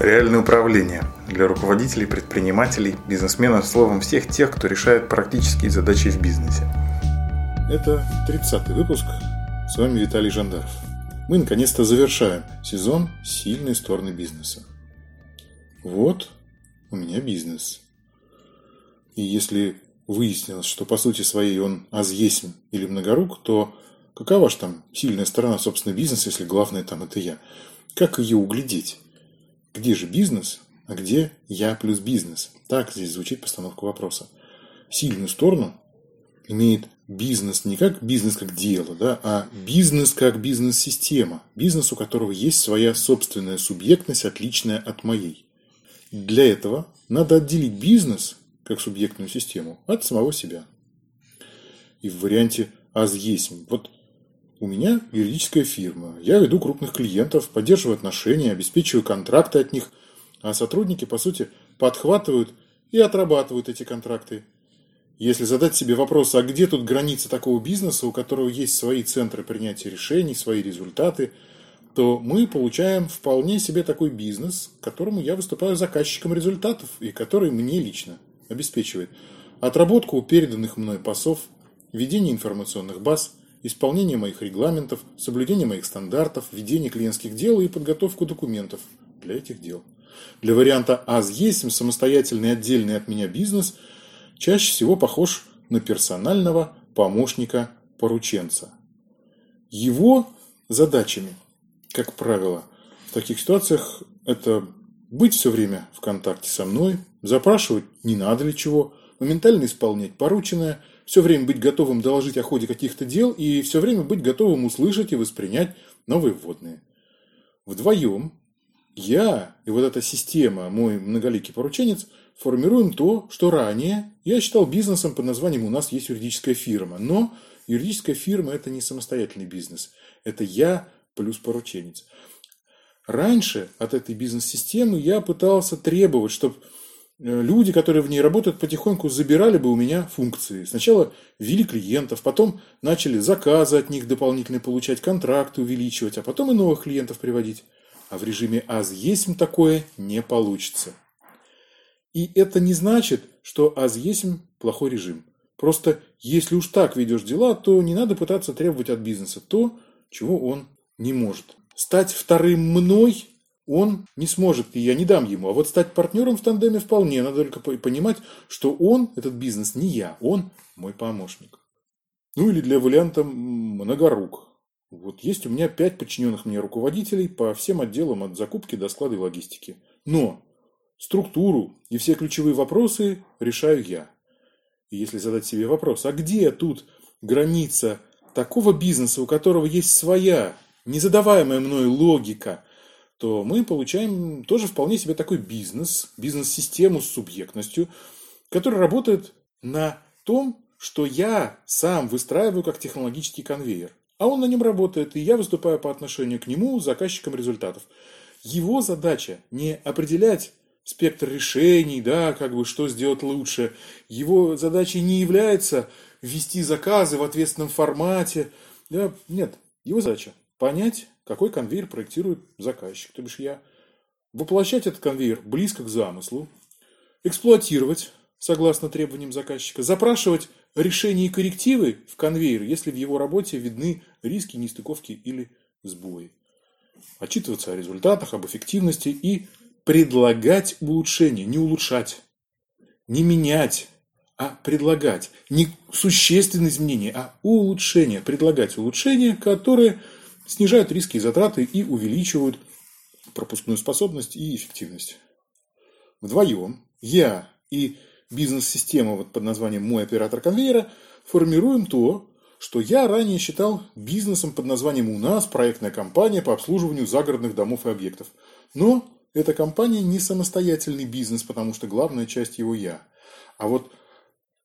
Реальное управление для руководителей, предпринимателей, бизнесменов, словом, всех тех, кто решает практические задачи в бизнесе. Это 30-й выпуск. С вами Виталий Жандаров. Мы наконец-то завершаем сезон «Сильные стороны бизнеса». Вот у меня бизнес. И если выяснилось, что по сути своей он азъесмь или многорук, то какова же там сильная сторона, собственно, бизнеса, если главное там это я? Как ее углядеть? Где же бизнес, а где я плюс бизнес? Так здесь звучит постановка вопроса. Сильную сторону имеет бизнес не как бизнес как дело, да, а бизнес как бизнес-система. Бизнес, у которого есть своя собственная субъектность, отличная от моей. Для этого надо отделить бизнес как субъектную систему от самого себя. И в варианте «аз есть». Вот у меня юридическая фирма. Я веду крупных клиентов, поддерживаю отношения, обеспечиваю контракты от них. А сотрудники, по сути, подхватывают и отрабатывают эти контракты. Если задать себе вопрос, а где тут граница такого бизнеса, у которого есть свои центры принятия решений, свои результаты, то мы получаем вполне себе такой бизнес, которому я выступаю заказчиком результатов и который мне лично обеспечивает отработку переданных мной пасов, ведение информационных баз – исполнение моих регламентов, соблюдение моих стандартов, ведение клиентских дел и подготовку документов для этих дел. Для варианта «аз есть» самостоятельный отдельный от меня бизнес чаще всего похож на персонального помощника-порученца. Его задачами, как правило, в таких ситуациях это быть все время в контакте со мной, запрашивать не надо ли чего, моментально исполнять порученное – все время быть готовым доложить о ходе каких-то дел и все время быть готовым услышать и воспринять новые вводные. Вдвоем я и вот эта система, мой многоликий порученец, формируем то, что ранее я считал бизнесом под названием «У нас есть юридическая фирма». Но юридическая фирма – это не самостоятельный бизнес. Это я плюс порученец. Раньше от этой бизнес-системы я пытался требовать, чтобы люди, которые в ней работают, потихоньку забирали бы у меня функции. Сначала ввели клиентов, потом начали заказы от них дополнительные получать, контракты увеличивать, а потом и новых клиентов приводить. А в режиме АЗ есть такое не получится. И это не значит, что АЗ есть плохой режим. Просто если уж так ведешь дела, то не надо пытаться требовать от бизнеса то, чего он не может. Стать вторым мной он не сможет, и я не дам ему. А вот стать партнером в тандеме вполне. Надо только понимать, что он, этот бизнес, не я, он мой помощник. Ну или для варианта многорук. Вот есть у меня пять подчиненных мне руководителей по всем отделам от закупки до склада и логистики. Но структуру и все ключевые вопросы решаю я. И если задать себе вопрос, а где тут граница такого бизнеса, у которого есть своя, незадаваемая мной логика – то мы получаем тоже вполне себе такой бизнес, бизнес-систему с субъектностью, которая работает на том, что я сам выстраиваю как технологический конвейер. А он на нем работает, и я выступаю по отношению к нему заказчиком результатов. Его задача не определять спектр решений, да, как бы что сделать лучше. Его задачей не является ввести заказы в ответственном формате. Да, нет, его задача понять, какой конвейер проектирует заказчик, то бишь я, воплощать этот конвейер близко к замыслу, эксплуатировать согласно требованиям заказчика, запрашивать решения и коррективы в конвейер, если в его работе видны риски, нестыковки или сбои. Отчитываться о результатах, об эффективности и предлагать улучшения, не улучшать, не менять, а предлагать. Не существенные изменения, а улучшения. Предлагать улучшения, которые снижают риски и затраты и увеличивают пропускную способность и эффективность. Вдвоем я и бизнес-система вот под названием «Мой оператор конвейера» формируем то, что я ранее считал бизнесом под названием «У нас» проектная компания по обслуживанию загородных домов и объектов. Но эта компания не самостоятельный бизнес, потому что главная часть его я. А вот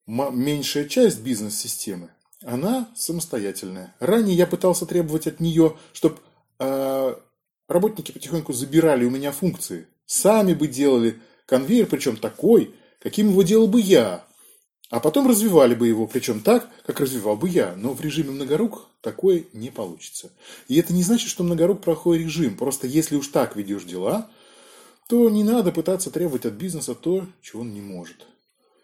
меньшая часть бизнес-системы она самостоятельная. Ранее я пытался требовать от нее, чтобы э, работники потихоньку забирали у меня функции. Сами бы делали конвейер, причем такой, каким его делал бы я. А потом развивали бы его, причем так, как развивал бы я. Но в режиме многорук такое не получится. И это не значит, что многорук плохой режим. Просто если уж так ведешь дела, то не надо пытаться требовать от бизнеса то, чего он не может.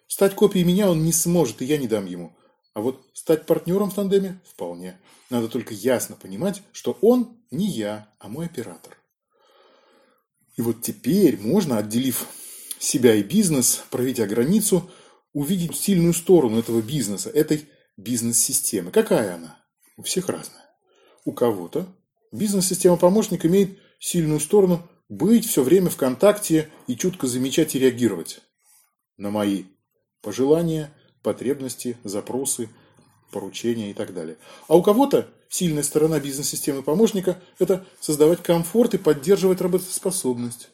Стать копией меня он не сможет, и я не дам ему. А вот стать партнером в тандеме – вполне. Надо только ясно понимать, что он не я, а мой оператор. И вот теперь можно, отделив себя и бизнес, проведя границу, увидеть сильную сторону этого бизнеса, этой бизнес-системы. Какая она? У всех разная. У кого-то бизнес-система помощник имеет сильную сторону быть все время в контакте и чутко замечать и реагировать на мои пожелания, потребности, запросы, поручения и так далее. А у кого-то сильная сторона бизнес-системы помощника – это создавать комфорт и поддерживать работоспособность.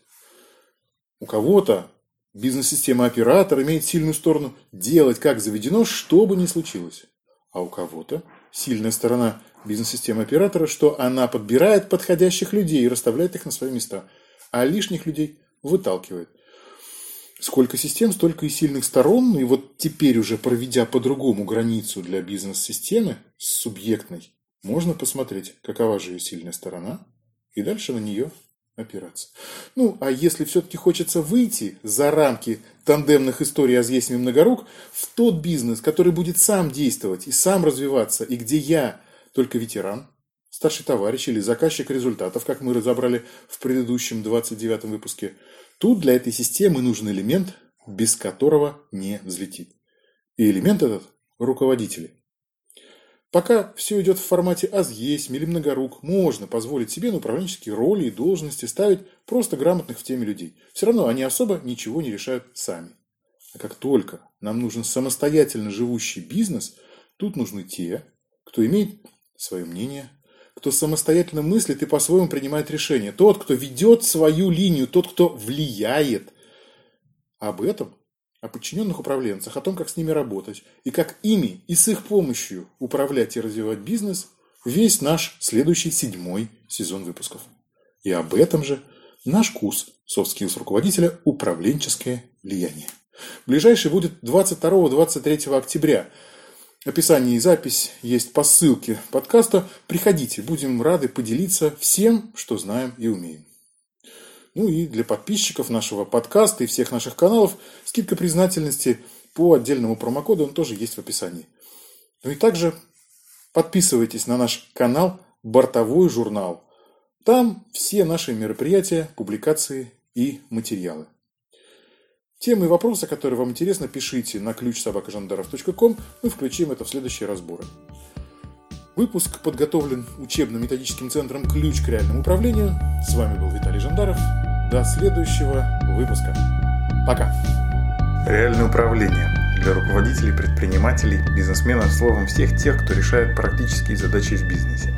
У кого-то бизнес-система оператора имеет сильную сторону делать как заведено, что бы ни случилось. А у кого-то сильная сторона бизнес-системы оператора, что она подбирает подходящих людей и расставляет их на свои места, а лишних людей выталкивает. Сколько систем, столько и сильных сторон. И вот теперь уже проведя по-другому границу для бизнес-системы субъектной, можно посмотреть, какова же ее сильная сторона, и дальше на нее опираться. Ну, а если все-таки хочется выйти за рамки тандемных историй о Зъесме Многорук в тот бизнес, который будет сам действовать и сам развиваться, и где я только ветеран, старший товарищ или заказчик результатов, как мы разобрали в предыдущем 29 выпуске – Тут для этой системы нужен элемент, без которого не взлетит. И элемент этот – руководители. Пока все идет в формате «аз есть» или «многорук», можно позволить себе на управленческие роли и должности ставить просто грамотных в теме людей. Все равно они особо ничего не решают сами. А как только нам нужен самостоятельно живущий бизнес, тут нужны те, кто имеет свое мнение, кто самостоятельно мыслит и по-своему принимает решения. Тот, кто ведет свою линию, тот, кто влияет. Об этом, о подчиненных управленцах, о том, как с ними работать, и как ими и с их помощью управлять и развивать бизнес, весь наш следующий седьмой сезон выпусков. И об этом же наш курс Soft Skills руководителя «Управленческое влияние». Ближайший будет 22-23 октября – описании и запись есть по ссылке подкаста. Приходите, будем рады поделиться всем, что знаем и умеем. Ну и для подписчиков нашего подкаста и всех наших каналов скидка признательности по отдельному промокоду, он тоже есть в описании. Ну и также подписывайтесь на наш канал «Бортовой журнал». Там все наши мероприятия, публикации и материалы. Темы и вопросы, которые вам интересны, пишите на ключ собакажандаров.ком. Мы включим это в следующие разборы. Выпуск подготовлен учебно-методическим центром «Ключ к реальному управлению». С вами был Виталий Жандаров. До следующего выпуска. Пока. Реальное управление для руководителей, предпринимателей, бизнесменов, словом, всех тех, кто решает практические задачи в бизнесе.